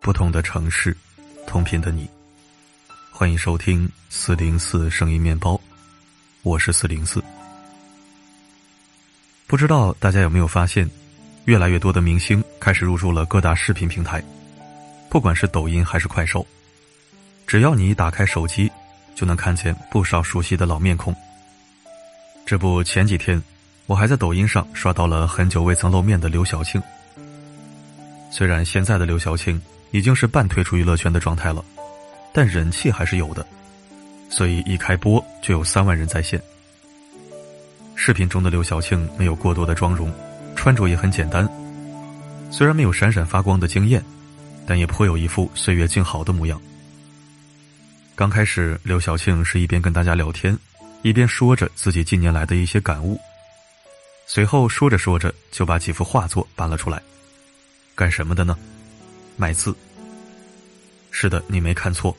不同的城市，同频的你，欢迎收听四零四声音面包，我是四零四。不知道大家有没有发现，越来越多的明星开始入驻了各大视频平台，不管是抖音还是快手，只要你一打开手机，就能看见不少熟悉的老面孔。这不，前几天我还在抖音上刷到了很久未曾露面的刘晓庆。虽然现在的刘晓庆已经是半退出娱乐圈的状态了，但人气还是有的，所以一开播就有三万人在线。视频中的刘晓庆没有过多的妆容，穿着也很简单，虽然没有闪闪发光的惊艳，但也颇有一副岁月静好的模样。刚开始，刘晓庆是一边跟大家聊天，一边说着自己近年来的一些感悟，随后说着说着就把几幅画作搬了出来。干什么的呢？卖字。是的，你没看错，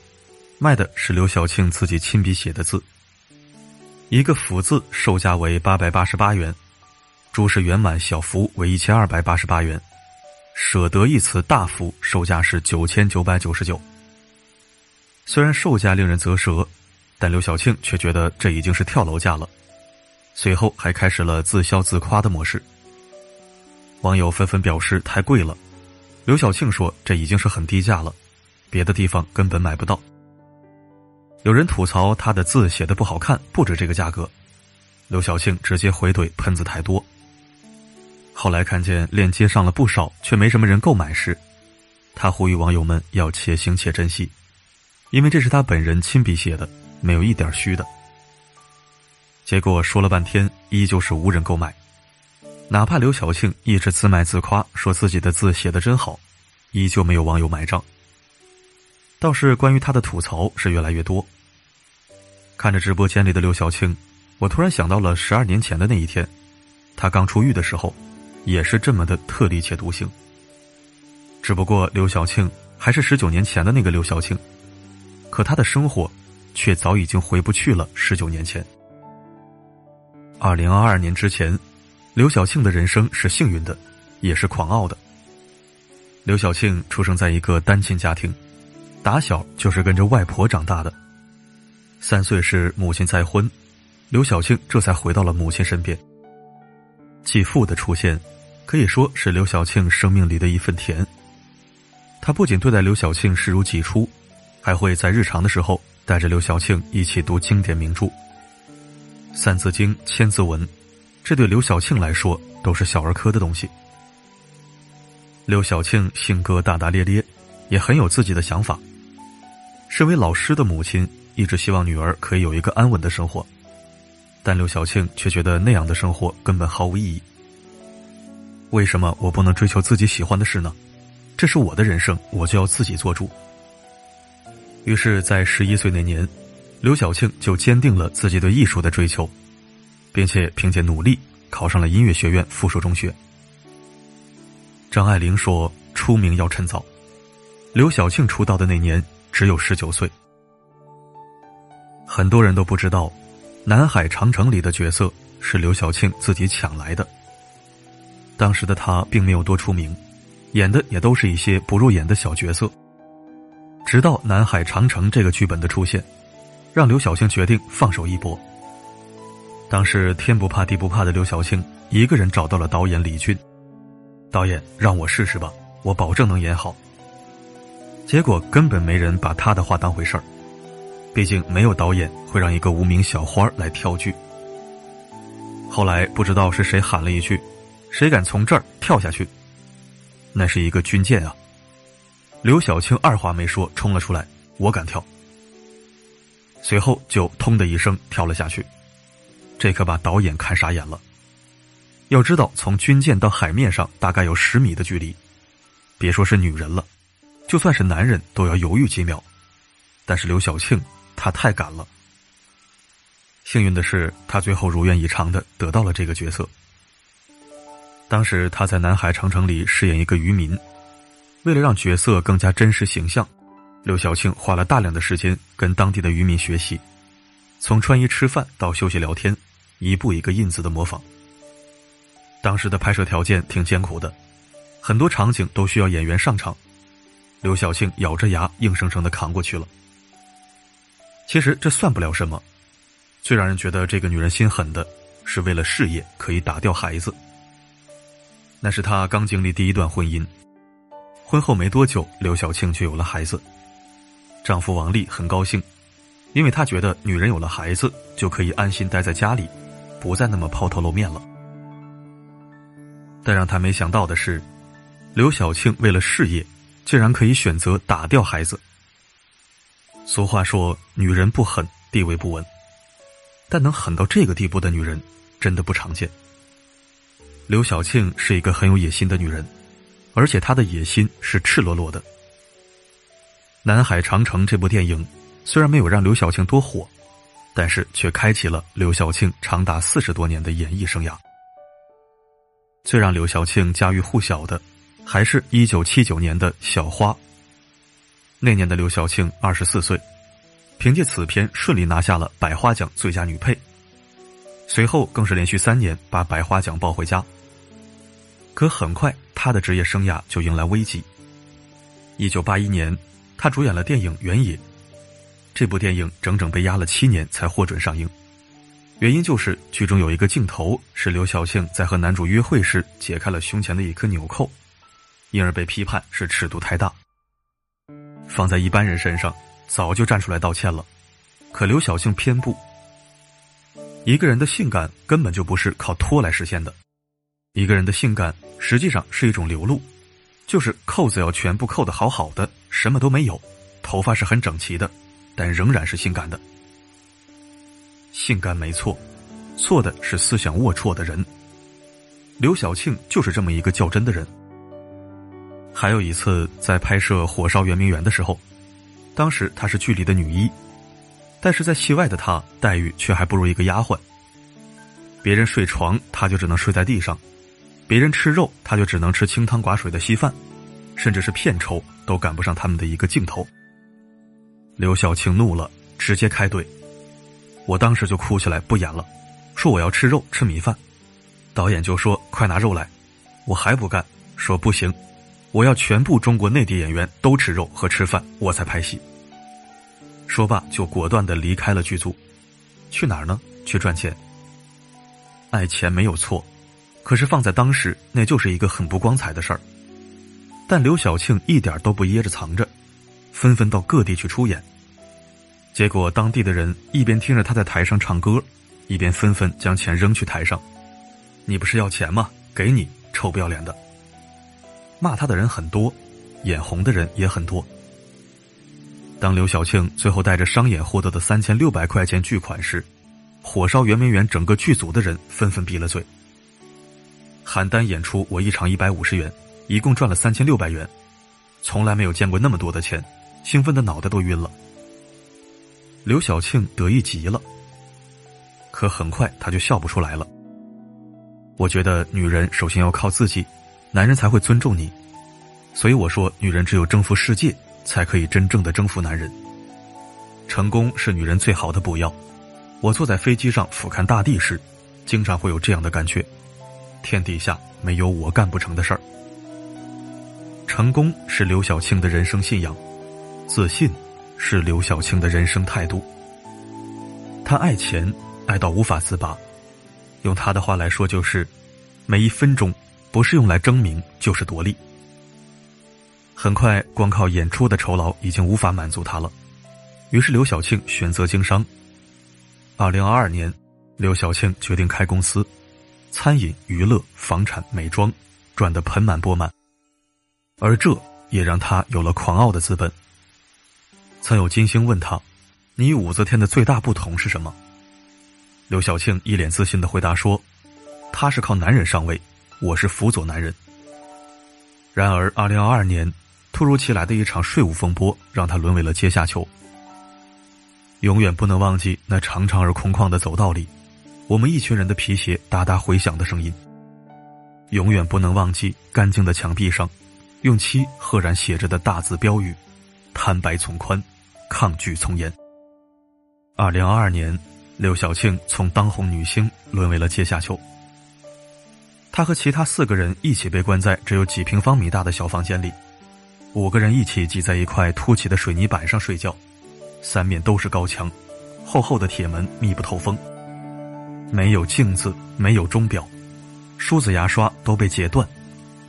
卖的是刘晓庆自己亲笔写的字。一个福字售价为八百八十八元，诸事圆满小福为一千二百八十八元，舍得一词大福售价是九千九百九十九。虽然售价令人啧舌，但刘晓庆却觉得这已经是跳楼价了，随后还开始了自销自夸的模式。网友纷纷表示太贵了。刘晓庆说：“这已经是很低价了，别的地方根本买不到。”有人吐槽他的字写的不好看，不值这个价格。刘晓庆直接回怼：“喷子太多。”后来看见链接上了不少，却没什么人购买时，他呼吁网友们要且行且珍惜，因为这是他本人亲笔写的，没有一点虚的。结果说了半天，依旧是无人购买。哪怕刘晓庆一直自卖自夸，说自己的字写的真好，依旧没有网友买账。倒是关于他的吐槽是越来越多。看着直播间里的刘晓庆，我突然想到了十二年前的那一天，他刚出狱的时候，也是这么的特立且独行。只不过刘晓庆还是十九年前的那个刘晓庆，可他的生活却早已经回不去了。十九年前，二零二二年之前。刘晓庆的人生是幸运的，也是狂傲的。刘晓庆出生在一个单亲家庭，打小就是跟着外婆长大的。三岁时母亲再婚，刘晓庆这才回到了母亲身边。继父的出现，可以说是刘晓庆生命里的一份甜。他不仅对待刘晓庆视如己出，还会在日常的时候带着刘晓庆一起读经典名著《三字经》《千字文》。这对刘晓庆来说都是小儿科的东西。刘晓庆性格大大咧咧，也很有自己的想法。身为老师的母亲，一直希望女儿可以有一个安稳的生活，但刘晓庆却觉得那样的生活根本毫无意义。为什么我不能追求自己喜欢的事呢？这是我的人生，我就要自己做主。于是，在十一岁那年，刘晓庆就坚定了自己对艺术的追求。并且凭借努力考上了音乐学院附属中学。张爱玲说：“出名要趁早。”刘晓庆出道的那年只有十九岁。很多人都不知道，《南海长城》里的角色是刘晓庆自己抢来的。当时的她并没有多出名，演的也都是一些不入眼的小角色。直到《南海长城》这个剧本的出现，让刘晓庆决定放手一搏。当时天不怕地不怕的刘晓庆一个人找到了导演李俊，导演让我试试吧，我保证能演好。结果根本没人把他的话当回事儿，毕竟没有导演会让一个无名小花来跳剧。后来不知道是谁喊了一句：“谁敢从这儿跳下去？”那是一个军舰啊！刘晓庆二话没说冲了出来：“我敢跳。”随后就“通”的一声跳了下去。这可把导演看傻眼了。要知道，从军舰到海面上大概有十米的距离，别说是女人了，就算是男人都要犹豫几秒。但是刘晓庆，她太敢了。幸运的是，她最后如愿以偿的得到了这个角色。当时她在南海长城里饰演一个渔民，为了让角色更加真实形象，刘晓庆花了大量的时间跟当地的渔民学习，从穿衣吃饭到休息聊天。一步一个印子的模仿。当时的拍摄条件挺艰苦的，很多场景都需要演员上场，刘晓庆咬着牙硬生生的扛过去了。其实这算不了什么，最让人觉得这个女人心狠的是为了事业可以打掉孩子。那是她刚经历第一段婚姻，婚后没多久，刘晓庆就有了孩子。丈夫王丽很高兴，因为他觉得女人有了孩子就可以安心待在家里，不再那么抛头露面了。但让他没想到的是，刘晓庆为了事业，竟然可以选择打掉孩子。俗话说：“女人不狠，地位不稳。”但能狠到这个地步的女人，真的不常见。刘晓庆是一个很有野心的女人，而且她的野心是赤裸裸的。《南海长城》这部电影虽然没有让刘晓庆多火，但是却开启了刘晓庆长达四十多年的演艺生涯。最让刘晓庆家喻户晓的，还是一九七九年的小花。那年的刘晓庆二十四岁，凭借此片顺利拿下了百花奖最佳女配，随后更是连续三年把百花奖抱回家。可很快，她的职业生涯就迎来危机。一九八一年，她主演了电影《原野》，这部电影整整被压了七年才获准上映，原因就是剧中有一个镜头是刘晓庆在和男主约会时解开了胸前的一颗纽扣，因而被批判是尺度太大。放在一般人身上，早就站出来道歉了。可刘晓庆偏不。一个人的性感根本就不是靠脱来实现的，一个人的性感实际上是一种流露，就是扣子要全部扣的好好的，什么都没有，头发是很整齐的，但仍然是性感的。性感没错，错的是思想龌龊的人。刘晓庆就是这么一个较真的人。还有一次，在拍摄《火烧圆明园》的时候，当时她是剧里的女一，但是在戏外的她待遇却还不如一个丫鬟。别人睡床，她就只能睡在地上；别人吃肉，她就只能吃清汤寡水的稀饭，甚至是片酬都赶不上他们的一个镜头。刘晓庆怒了，直接开怼，我当时就哭起来，不演了，说我要吃肉吃米饭。导演就说快拿肉来，我还不干，说不行。我要全部中国内地演员都吃肉和吃饭，我才拍戏。说罢，就果断的离开了剧组，去哪儿呢？去赚钱。爱钱没有错，可是放在当时，那就是一个很不光彩的事儿。但刘晓庆一点都不掖着藏着，纷纷到各地去出演。结果当地的人一边听着他在台上唱歌，一边纷纷将钱扔去台上。你不是要钱吗？给你，臭不要脸的！骂他的人很多，眼红的人也很多。当刘晓庆最后带着商演获得的三千六百块钱巨款时，火烧圆明园整个剧组的人纷纷闭了嘴。邯郸演出我一场一百五十元，一共赚了三千六百元，从来没有见过那么多的钱，兴奋的脑袋都晕了。刘晓庆得意极了，可很快他就笑不出来了。我觉得女人首先要靠自己。男人才会尊重你，所以我说，女人只有征服世界，才可以真正的征服男人。成功是女人最好的补药。我坐在飞机上俯瞰大地时，经常会有这样的感觉：天底下没有我干不成的事儿。成功是刘晓庆的人生信仰，自信是刘晓庆的人生态度。她爱钱，爱到无法自拔。用她的话来说，就是每一分钟。不是用来争名，就是夺利。很快，光靠演出的酬劳已经无法满足他了，于是刘晓庆选择经商。二零二二年，刘晓庆决定开公司，餐饮、娱乐、房产、美妆，赚得盆满钵满。而这也让他有了狂傲的资本。曾有金星问他：“你与武则天的最大不同是什么？”刘晓庆一脸自信的回答说：“他是靠男人上位。”我是辅佐男人。然而，二零二二年突如其来的一场税务风波，让他沦为了阶下囚。永远不能忘记那长长而空旷的走道里，我们一群人的皮鞋哒哒回响的声音。永远不能忘记干净的墙壁上，用漆赫然写着的大字标语：“坦白从宽，抗拒从严。”二零二二年，刘晓庆从当红女星沦为了阶下囚。他和其他四个人一起被关在只有几平方米大的小房间里，五个人一起挤在一块凸起的水泥板上睡觉，三面都是高墙，厚厚的铁门密不透风。没有镜子，没有钟表，梳子牙刷都被截断，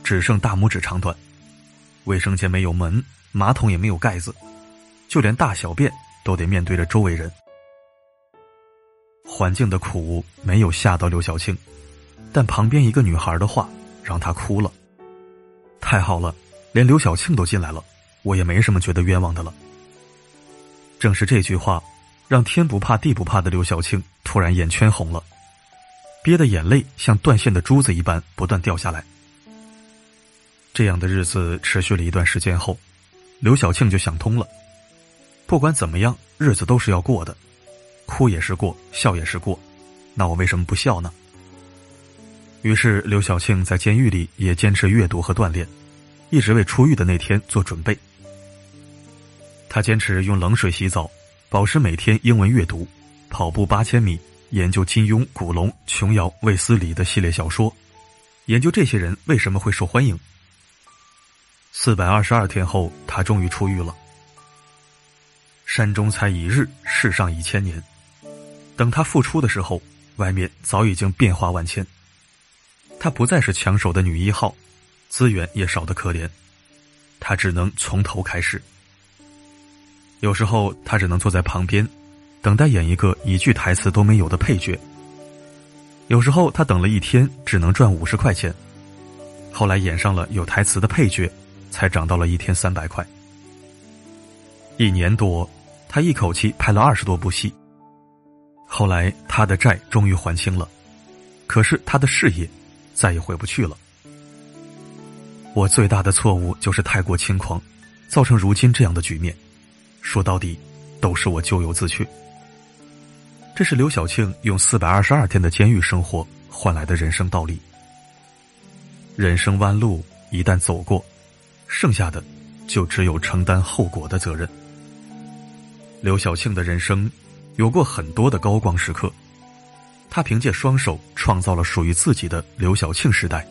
只剩大拇指长短。卫生间没有门，马桶也没有盖子，就连大小便都得面对着周围人。环境的苦没有吓到刘晓庆，但旁边一个女孩的话让她哭了。太好了。连刘晓庆都进来了，我也没什么觉得冤枉的了。正是这句话，让天不怕地不怕的刘晓庆突然眼圈红了，憋的眼泪像断线的珠子一般不断掉下来。这样的日子持续了一段时间后，刘晓庆就想通了：不管怎么样，日子都是要过的，哭也是过，笑也是过，那我为什么不笑呢？于是，刘晓庆在监狱里也坚持阅读和锻炼。一直为出狱的那天做准备。他坚持用冷水洗澡，保持每天英文阅读，跑步八千米，研究金庸、古龙、琼瑶、卫斯理的系列小说，研究这些人为什么会受欢迎。四百二十二天后，他终于出狱了。山中才一日，世上已千年。等他复出的时候，外面早已经变化万千。他不再是抢手的女一号。资源也少得可怜，他只能从头开始。有时候他只能坐在旁边，等待演一个一句台词都没有的配角。有时候他等了一天，只能赚五十块钱。后来演上了有台词的配角，才涨到了一天三百块。一年多，他一口气拍了二十多部戏。后来他的债终于还清了，可是他的事业再也回不去了。我最大的错误就是太过轻狂，造成如今这样的局面。说到底，都是我咎由自取。这是刘晓庆用四百二十二天的监狱生活换来的人生道理。人生弯路一旦走过，剩下的就只有承担后果的责任。刘晓庆的人生有过很多的高光时刻，她凭借双手创造了属于自己的刘晓庆时代。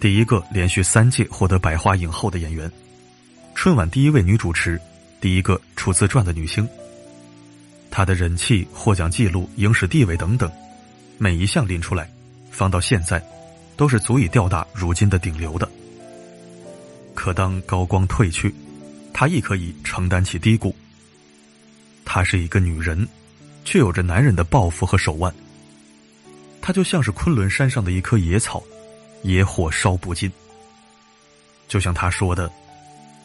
第一个连续三届获得百花影后的演员，春晚第一位女主持，第一个出自传的女星。她的人气、获奖记录、影史地位等等，每一项拎出来，放到现在，都是足以吊打如今的顶流的。可当高光褪去，她亦可以承担起低谷。她是一个女人，却有着男人的抱负和手腕。她就像是昆仑山上的一棵野草。野火烧不尽，就像他说的：“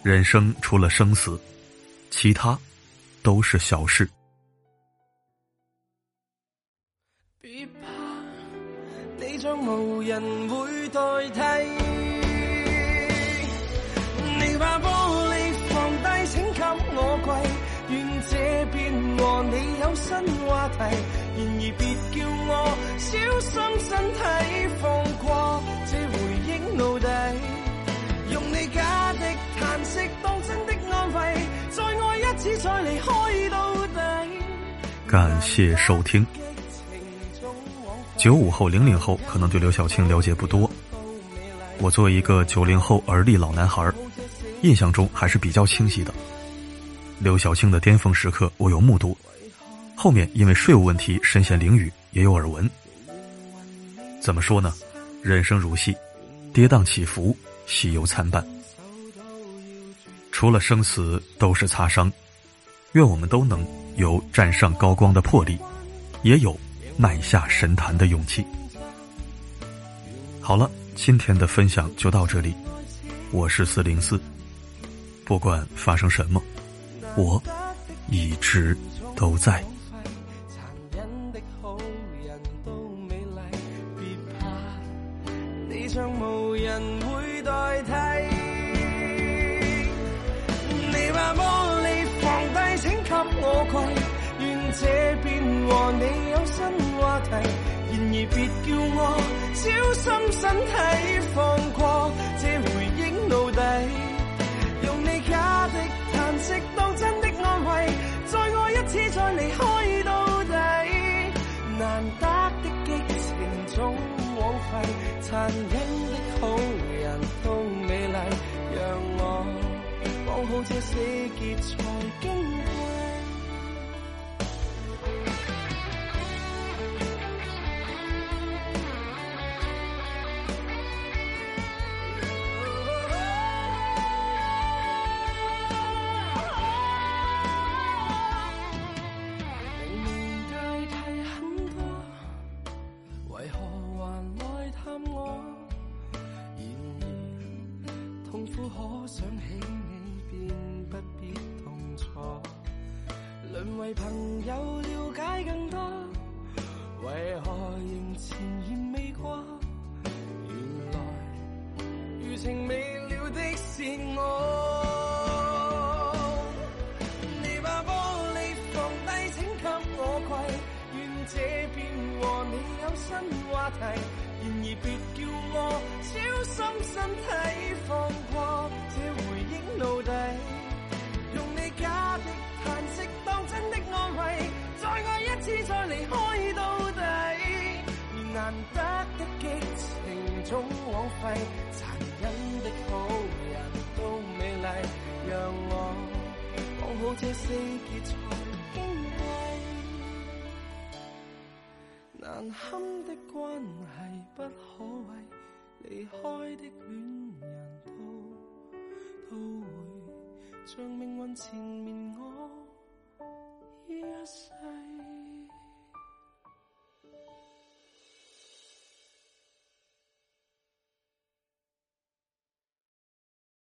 人生除了生死，其他都是小事。”别怕，你将无人会代替。你把有新话题。然而别叫我小心身体放过。感谢收听。九五后、零零后可能对刘晓庆了解不多，我作为一个九零后而立老男孩，印象中还是比较清晰的。刘晓庆的巅峰时刻我有目睹，后面因为税务问题身陷囹圄也有耳闻。怎么说呢？人生如戏，跌宕起伏，喜忧参半。除了生死，都是擦伤。愿我们都能有站上高光的魄力，也有迈下神坛的勇气。好了，今天的分享就到这里。我是四零四，不管发生什么，我一直都在。别叫我小心身体，放过这回忆奴隶。用你假的叹息当真的安慰，再爱一次再离开到底。难得的激情总枉费，残忍的好人都美丽，让我。好这死结才矜情未了的是我。你把玻璃放低，请给我跪，愿这便和你有新话题。然而别叫我小心身体放過這回憶奴隸，用你假的嘆息當真的安慰，再愛一次再離開到底。而難得的激情總枉費，地結才驚畏，難堪的關係不可畏。離開的戀人都都會像命運纏綿我一世。